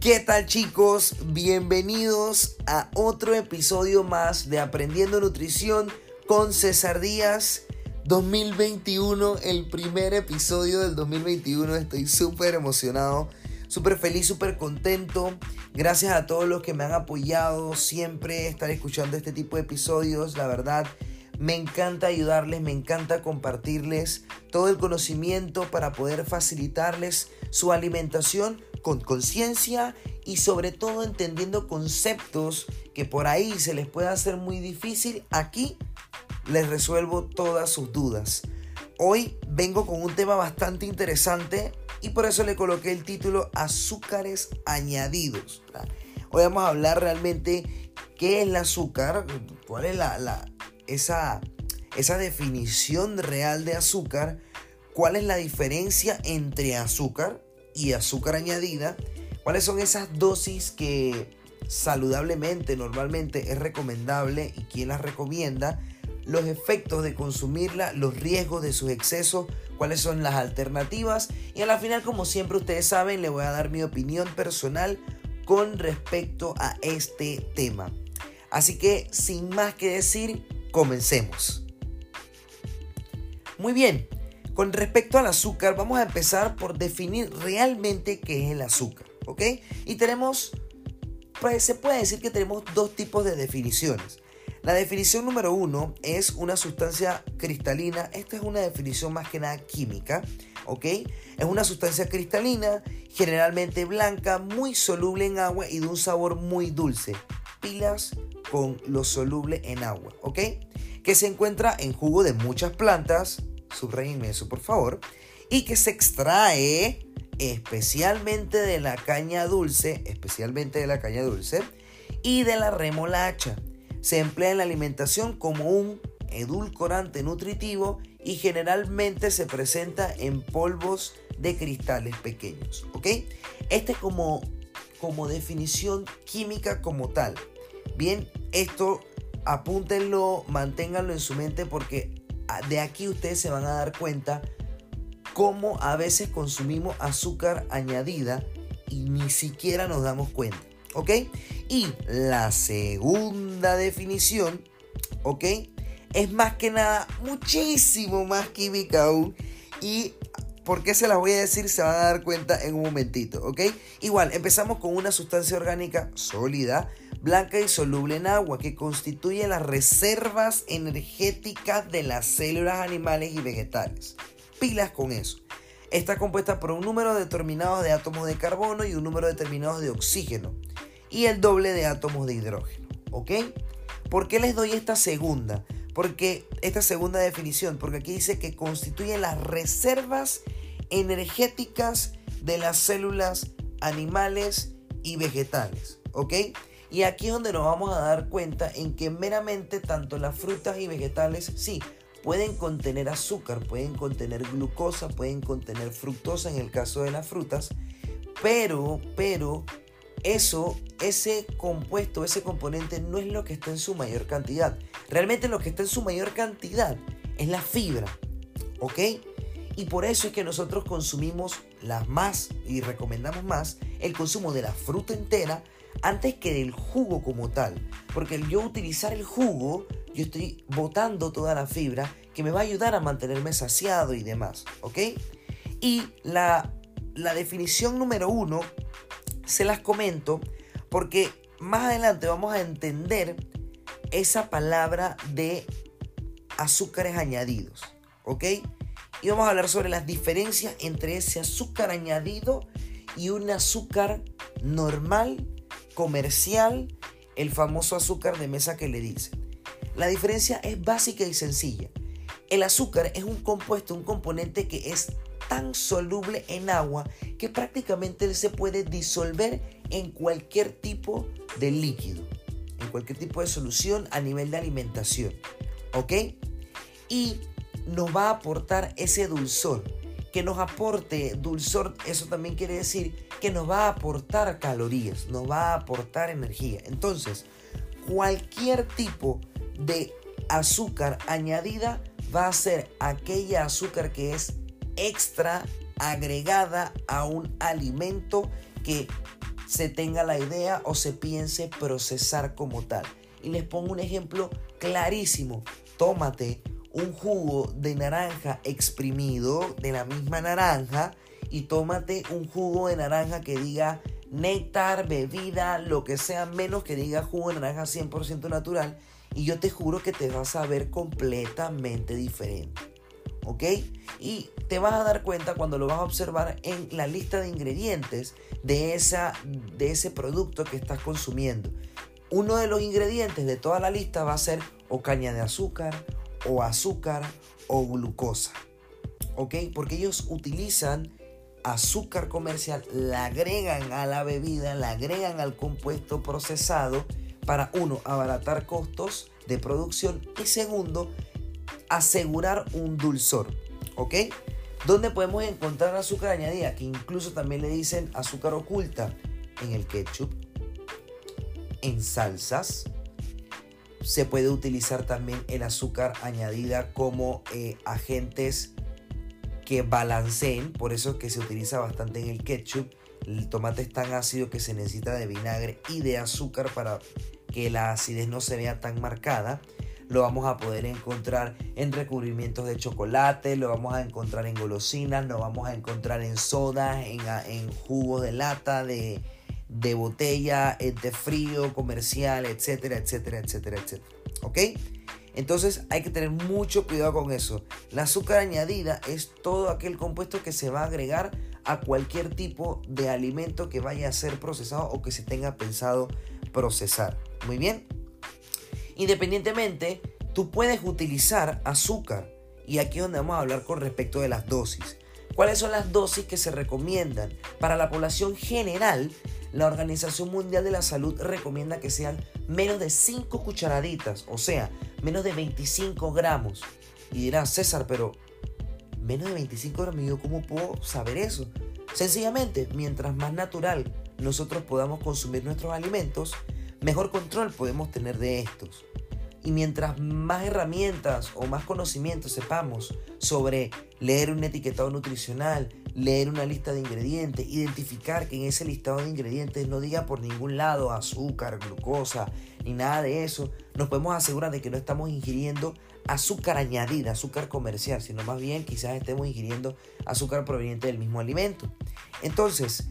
¿Qué tal chicos? Bienvenidos a otro episodio más de Aprendiendo Nutrición con César Díaz 2021, el primer episodio del 2021. Estoy súper emocionado, súper feliz, súper contento. Gracias a todos los que me han apoyado siempre estar escuchando este tipo de episodios. La verdad, me encanta ayudarles, me encanta compartirles todo el conocimiento para poder facilitarles su alimentación con conciencia y sobre todo entendiendo conceptos que por ahí se les puede hacer muy difícil. Aquí les resuelvo todas sus dudas. Hoy vengo con un tema bastante interesante y por eso le coloqué el título Azúcares añadidos. Hoy vamos a hablar realmente qué es el azúcar, cuál es la, la esa, esa definición real de azúcar, cuál es la diferencia entre azúcar y azúcar añadida, cuáles son esas dosis que saludablemente normalmente es recomendable y quién las recomienda, los efectos de consumirla, los riesgos de sus excesos, cuáles son las alternativas y a la final como siempre ustedes saben le voy a dar mi opinión personal con respecto a este tema. Así que sin más que decir, comencemos. Muy bien, con respecto al azúcar, vamos a empezar por definir realmente qué es el azúcar, ¿ok? Y tenemos, pues se puede decir que tenemos dos tipos de definiciones. La definición número uno es una sustancia cristalina. Esta es una definición más que nada química, ¿ok? Es una sustancia cristalina, generalmente blanca, muy soluble en agua y de un sabor muy dulce. Pilas con lo soluble en agua, ¿ok? Que se encuentra en jugo de muchas plantas, subrayenme eso por favor, y que se extrae especialmente de la caña dulce, especialmente de la caña dulce, y de la remolacha. Se emplea en la alimentación como un edulcorante nutritivo y generalmente se presenta en polvos de cristales pequeños, ¿ok? Este como, como definición química como tal. Bien, esto apúntenlo, manténganlo en su mente porque de aquí ustedes se van a dar cuenta cómo a veces consumimos azúcar añadida y ni siquiera nos damos cuenta. ¿Ok? Y la segunda definición, ¿ok? Es más que nada muchísimo más química aún. Y por qué se las voy a decir se van a dar cuenta en un momentito, ¿ok? Igual, empezamos con una sustancia orgánica sólida blanca y soluble en agua, que constituye las reservas energéticas de las células animales y vegetales. Pilas con eso. Está compuesta por un número determinado de átomos de carbono y un número determinado de oxígeno. Y el doble de átomos de hidrógeno. ¿Ok? ¿Por qué les doy esta segunda? Porque esta segunda definición, porque aquí dice que constituye las reservas energéticas de las células animales y vegetales. ¿Ok? Y aquí es donde nos vamos a dar cuenta en que meramente tanto las frutas y vegetales, sí, pueden contener azúcar, pueden contener glucosa, pueden contener fructosa en el caso de las frutas, pero, pero, eso, ese compuesto, ese componente no es lo que está en su mayor cantidad. Realmente lo que está en su mayor cantidad es la fibra, ¿ok? Y por eso es que nosotros consumimos las más y recomendamos más el consumo de la fruta entera antes que del jugo como tal. Porque el yo utilizar el jugo, yo estoy botando toda la fibra que me va a ayudar a mantenerme saciado y demás. ¿Ok? Y la, la definición número uno se las comento porque más adelante vamos a entender esa palabra de azúcares añadidos. ¿Ok? Y vamos a hablar sobre las diferencias entre ese azúcar añadido y un azúcar normal comercial el famoso azúcar de mesa que le dicen. La diferencia es básica y sencilla. El azúcar es un compuesto, un componente que es tan soluble en agua que prácticamente se puede disolver en cualquier tipo de líquido, en cualquier tipo de solución a nivel de alimentación. ¿Ok? Y nos va a aportar ese dulzor. Que nos aporte dulzor, eso también quiere decir que nos va a aportar calorías, nos va a aportar energía. Entonces, cualquier tipo de azúcar añadida va a ser aquella azúcar que es extra agregada a un alimento que se tenga la idea o se piense procesar como tal. Y les pongo un ejemplo clarísimo. Tómate un jugo de naranja exprimido de la misma naranja y tómate un jugo de naranja que diga néctar, bebida, lo que sea, menos que diga jugo de naranja 100% natural. Y yo te juro que te vas a ver completamente diferente. ¿Ok? Y te vas a dar cuenta cuando lo vas a observar en la lista de ingredientes de, esa, de ese producto que estás consumiendo. Uno de los ingredientes de toda la lista va a ser o caña de azúcar, o azúcar, o glucosa. ¿Ok? Porque ellos utilizan azúcar comercial, la agregan a la bebida, la agregan al compuesto procesado para uno, abaratar costos de producción y segundo, asegurar un dulzor. ¿Ok? ¿Dónde podemos encontrar azúcar añadida? Que incluso también le dicen azúcar oculta en el ketchup, en salsas. Se puede utilizar también el azúcar añadida como eh, agentes que balanceen, por eso que se utiliza bastante en el ketchup. El tomate es tan ácido que se necesita de vinagre y de azúcar para que la acidez no se vea tan marcada. Lo vamos a poder encontrar en recubrimientos de chocolate, lo vamos a encontrar en golosinas, lo vamos a encontrar en sodas, en, en jugos de lata, de, de botella, de frío, comercial, etcétera, etcétera, etcétera, etcétera. ¿Ok? Entonces hay que tener mucho cuidado con eso. La azúcar añadida es todo aquel compuesto que se va a agregar a cualquier tipo de alimento que vaya a ser procesado o que se tenga pensado procesar. Muy bien. Independientemente, tú puedes utilizar azúcar. Y aquí es donde vamos a hablar con respecto de las dosis. ¿Cuáles son las dosis que se recomiendan? Para la población general, la Organización Mundial de la Salud recomienda que sean menos de 5 cucharaditas, o sea, menos de 25 gramos. Y dirás, César, pero menos de 25 gramos, yo cómo puedo saber eso? Sencillamente, mientras más natural nosotros podamos consumir nuestros alimentos, mejor control podemos tener de estos. Y mientras más herramientas o más conocimientos sepamos sobre leer un etiquetado nutricional, leer una lista de ingredientes, identificar que en ese listado de ingredientes no diga por ningún lado azúcar, glucosa, ni nada de eso, nos podemos asegurar de que no estamos ingiriendo azúcar añadida, azúcar comercial, sino más bien quizás estemos ingiriendo azúcar proveniente del mismo alimento. Entonces,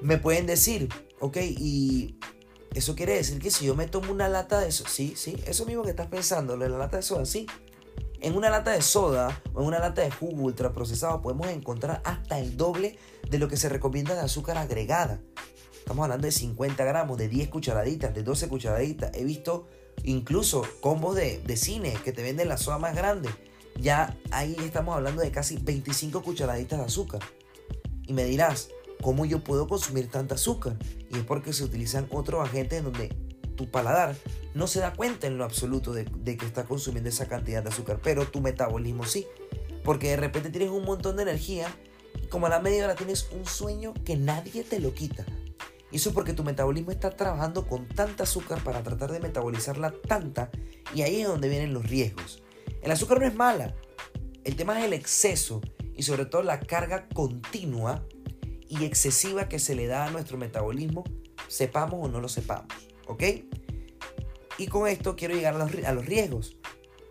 me pueden decir, ok, y eso quiere decir que si yo me tomo una lata de eso, sí, sí, eso mismo que estás pensando, la lata de soda, sí. En una lata de soda o en una lata de jugo ultraprocesado podemos encontrar hasta el doble de lo que se recomienda de azúcar agregada. Estamos hablando de 50 gramos, de 10 cucharaditas, de 12 cucharaditas. He visto incluso combos de, de cine que te venden la soda más grande. Ya ahí estamos hablando de casi 25 cucharaditas de azúcar. Y me dirás, ¿cómo yo puedo consumir tanta azúcar? Y es porque se utilizan otros agentes en donde tu paladar no se da cuenta en lo absoluto de, que está consumiendo esa cantidad de azúcar, pero tu metabolismo sí. Porque de repente tienes un montón de energía y como a la media hora tienes un sueño que nadie te lo quita. Y eso es porque tu metabolismo está trabajando con tanta azúcar para tratar de metabolizarla tanta y ahí es donde vienen los riesgos. El azúcar no es mala, el tema es el exceso y sobre todo la carga continua y excesiva que se le da a nuestro metabolismo, sepamos o no lo sepamos, ¿ok? Y con esto quiero llegar a los, riesgos.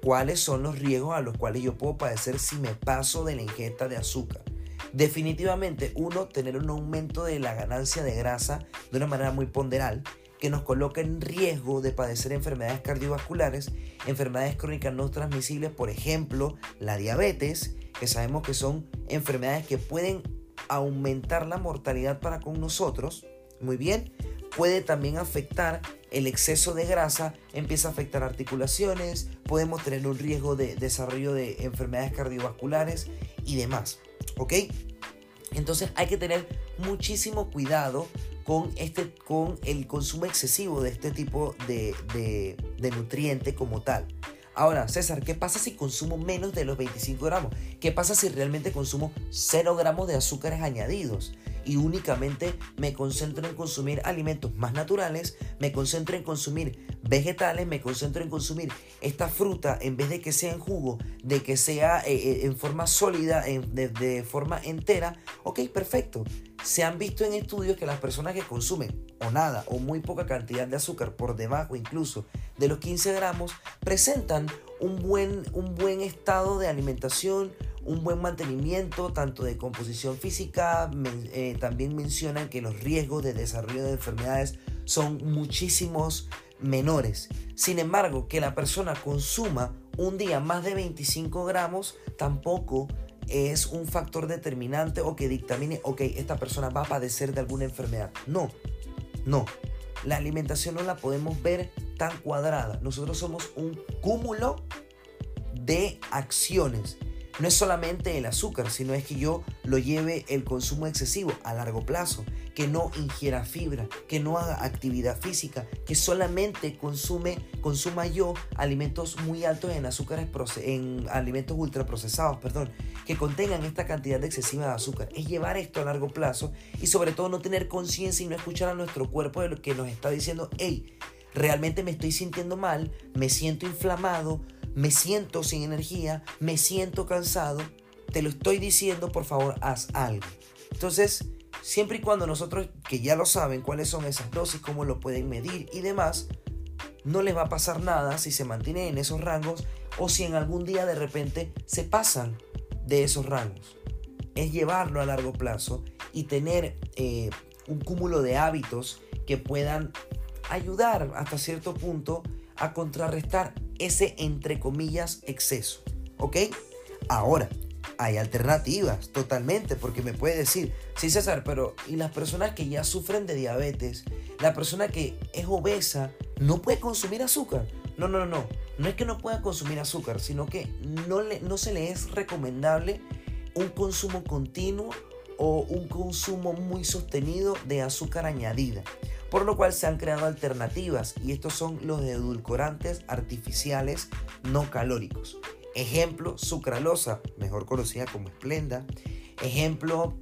¿Cuáles son los riesgos a los cuales yo puedo padecer si me paso de la ingesta de azúcar? Definitivamente, uno, tener un aumento de la ganancia de grasa de una manera muy ponderal que nos coloca en riesgo de padecer enfermedades cardiovasculares, enfermedades crónicas no transmisibles, por ejemplo, la diabetes, que sabemos que son enfermedades que pueden aumentar la mortalidad para con nosotros, muy bien, puede también afectar el exceso de grasa, empieza a afectar articulaciones, podemos tener un riesgo de desarrollo de enfermedades cardiovasculares y demás. ¿Ok? Entonces hay que tener muchísimo cuidado con, este, con el consumo excesivo de este tipo de, de, de nutriente como tal. Ahora, César, ¿qué pasa si consumo menos de los 25 gramos? ¿Qué pasa si realmente consumo 0 gramos de azúcares añadidos? Y únicamente me concentro en consumir alimentos más naturales, me concentro en consumir vegetales, me concentro en consumir esta fruta en vez de que sea en jugo, de que sea eh, eh, en forma sólida, de, de forma entera. Ok, perfecto. se han visto en estudios que las personas que consumen o nada o muy poca cantidad de azúcar por debajo incluso de los 15 gramos presentan un buen, un buen estado de alimentación, un buen mantenimiento tanto de composición física, eh, también mencionan que los riesgos de desarrollo de enfermedades son muchísimos menores. Sin embargo, que la persona consuma un día más de 25 gramos tampoco es un factor determinante o que dictamine, ok, esta persona va a padecer de alguna enfermedad. No, no. La alimentación no la podemos ver tan cuadrada. Nosotros somos un cúmulo de acciones no es solamente el azúcar, sino es que yo lo lleve el consumo excesivo a largo plazo, que no ingiera fibra, que no haga actividad física, que solamente consume, consuma yo alimentos muy altos en azúcares, en alimentos ultraprocesados, perdón, que contengan esta cantidad excesiva de azúcar. Es llevar esto a largo plazo y sobre todo no tener conciencia y no escuchar a nuestro cuerpo de lo que nos está diciendo, hey, realmente me estoy sintiendo mal, me siento inflamado, me siento sin energía, me siento cansado, te lo estoy diciendo, por favor, haz algo. Entonces, siempre y cuando nosotros, que ya lo saben cuáles son esas dosis, cómo lo pueden medir y demás, no les va a pasar nada si se mantienen en esos rangos o si en algún día de repente se pasan de esos rangos. Es llevarlo a largo plazo y tener eh, un cúmulo de hábitos que puedan ayudar hasta cierto punto a contrarrestar ese entre comillas exceso. ¿Ok? Ahora, hay alternativas totalmente, porque me puede decir, sí César, pero ¿y las personas que ya sufren de diabetes? La persona que es obesa no puede consumir azúcar. No, no, no, no es que no pueda consumir azúcar, sino que no, le, no se le es recomendable un consumo continuo o un consumo muy sostenido de azúcar añadida por lo cual se han creado alternativas y estos son los edulcorantes artificiales no calóricos. Ejemplo, sucralosa, mejor conocida como esplenda. Ejemplo,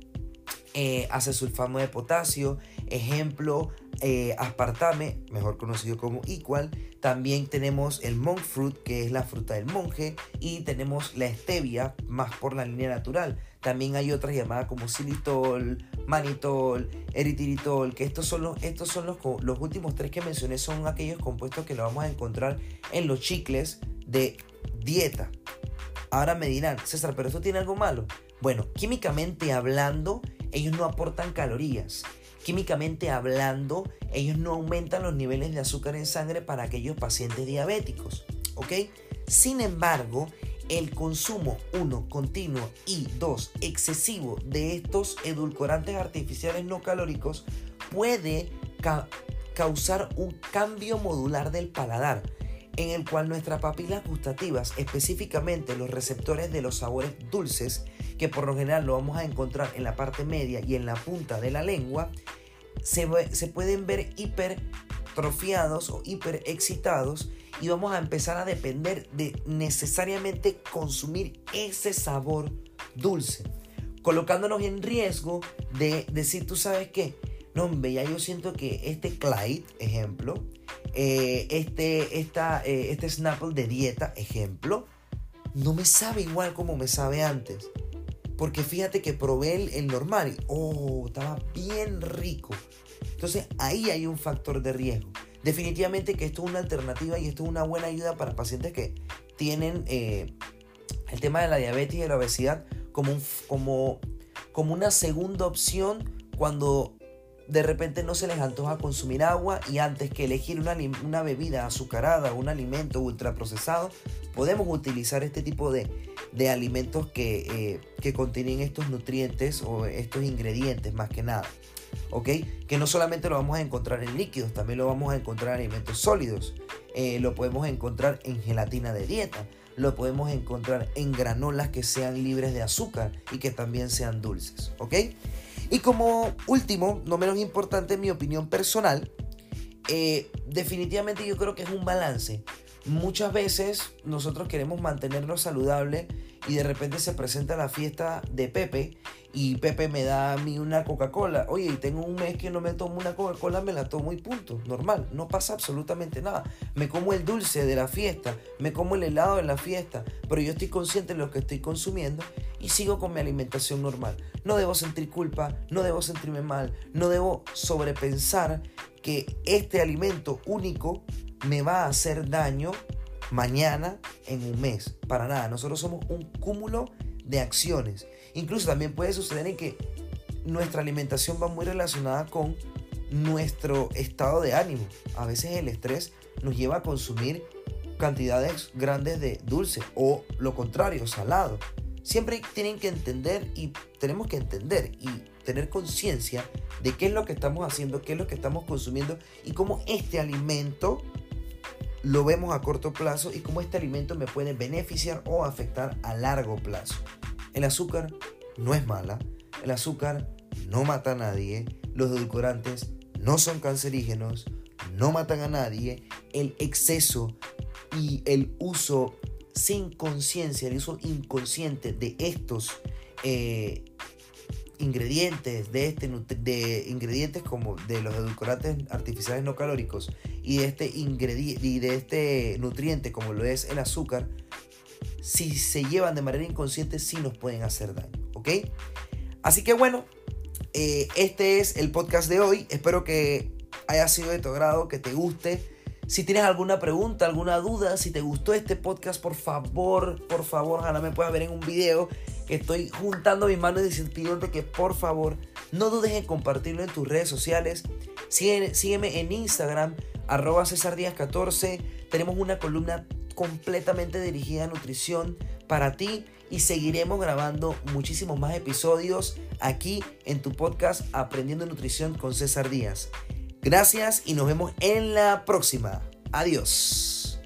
eh, acesulfamo de potasio. Ejemplo, eh, aspartame, mejor conocido como Equal. También tenemos el monk fruit, que es la fruta del monje. Y tenemos la stevia, más por la línea natural. También hay otras llamadas como xilitol, manitol, eritiritol, que estos son los, estos son los, los últimos tres que mencioné, son aquellos compuestos que lo vamos a encontrar en los chicles de dieta. Ahora me dirán, César, pero esto tiene algo malo. Bueno, químicamente hablando, ellos no aportan calorías. Químicamente hablando, ellos no aumentan los niveles de azúcar en sangre para aquellos pacientes diabéticos. ¿Ok? Sin embargo, el consumo, uno, continuo y dos, excesivo de estos edulcorantes artificiales no calóricos puede causar un cambio modular del paladar, en el cual nuestras papilas gustativas, específicamente los receptores de los sabores dulces, que por lo general lo vamos a encontrar en la parte media y en la punta de la lengua, se, se pueden ver hipertrofiados o hiperexcitados y vamos a empezar a depender de necesariamente consumir ese sabor dulce, colocándonos en riesgo de decir, tú sabes qué, no, hombre, ya yo siento que este Clyde, ejemplo, eh, este, esta, eh, este Snapple de dieta, ejemplo, no me sabe igual como me sabe antes. Porque fíjate que probé el, normal oh, estaba bien rico. Entonces ahí hay un factor de riesgo. Definitivamente que esto es una alternativa y esto es una buena ayuda para pacientes que tienen eh, el tema de la diabetes y de la obesidad como, como, como una segunda opción cuando de repente no se les antoja consumir agua y antes que elegir una, una bebida azucarada un alimento ultraprocesado, podemos utilizar este tipo de, de alimentos que, eh, que contienen estos nutrientes o estos ingredientes más que nada. ¿Ok? Que no solamente lo vamos a encontrar en líquidos, también lo vamos a encontrar en alimentos sólidos. Eh, lo podemos encontrar en gelatina de dieta, lo podemos encontrar en granolas que sean libres de azúcar y que también sean dulces, ¿ok? Y como último, no menos importante en mi opinión personal, eh, definitivamente yo creo que es un balance. Muchas veces nosotros queremos mantenernos saludables y de repente se presenta la fiesta de Pepe y Pepe me da a mí una Coca-Cola. Oye, tengo un mes que no me tomo una Coca-Cola, me la tomo y punto. Normal, no pasa absolutamente nada. Me como el dulce de la fiesta, me como el helado de la fiesta, pero yo estoy consciente de lo que estoy consumiendo y sigo con mi alimentación normal. No debo sentir culpa, no debo sentirme mal, no debo sobrepensar que este alimento único me va a hacer daño mañana en un mes. Para nada, nosotros somos un cúmulo de acciones. Incluso también puede suceder en que nuestra alimentación va muy relacionada con nuestro estado de ánimo. A veces el estrés nos lleva a consumir cantidades grandes de dulce o lo contrario, salado. Siempre tienen que entender y tenemos que entender y tener conciencia de qué es lo que estamos haciendo, qué es lo que estamos consumiendo y cómo este alimento lo vemos a corto plazo y cómo este alimento me puede beneficiar o afectar a largo plazo. El azúcar no es mala, el azúcar no mata a nadie, los edulcorantes no son cancerígenos, no matan a nadie, el exceso y el uso sin conciencia, el uso inconsciente de estos eh, ingredientes, de, este, de ingredientes como de los edulcorantes artificiales no calóricos y de este, y de este nutriente como lo es el azúcar, si se llevan de manera inconsciente, sí nos pueden hacer daño, ¿ok? Así que bueno, eh, este es el podcast de hoy. Espero que haya sido de tu agrado, que te guste. Si tienes alguna pregunta, alguna duda, si te gustó este podcast, por favor, por favor, ojalá me puedas ver en un video estoy juntando mis manos y de que por favor no dudes en compartirlo en tus redes sociales. sígueme en Instagram, arroba César 14. Tenemos una columna completamente dirigida a nutrición para ti y seguiremos grabando muchísimos más episodios aquí en tu podcast Aprendiendo Nutrición con César Díaz. Gracias y nos vemos en la próxima. Adiós.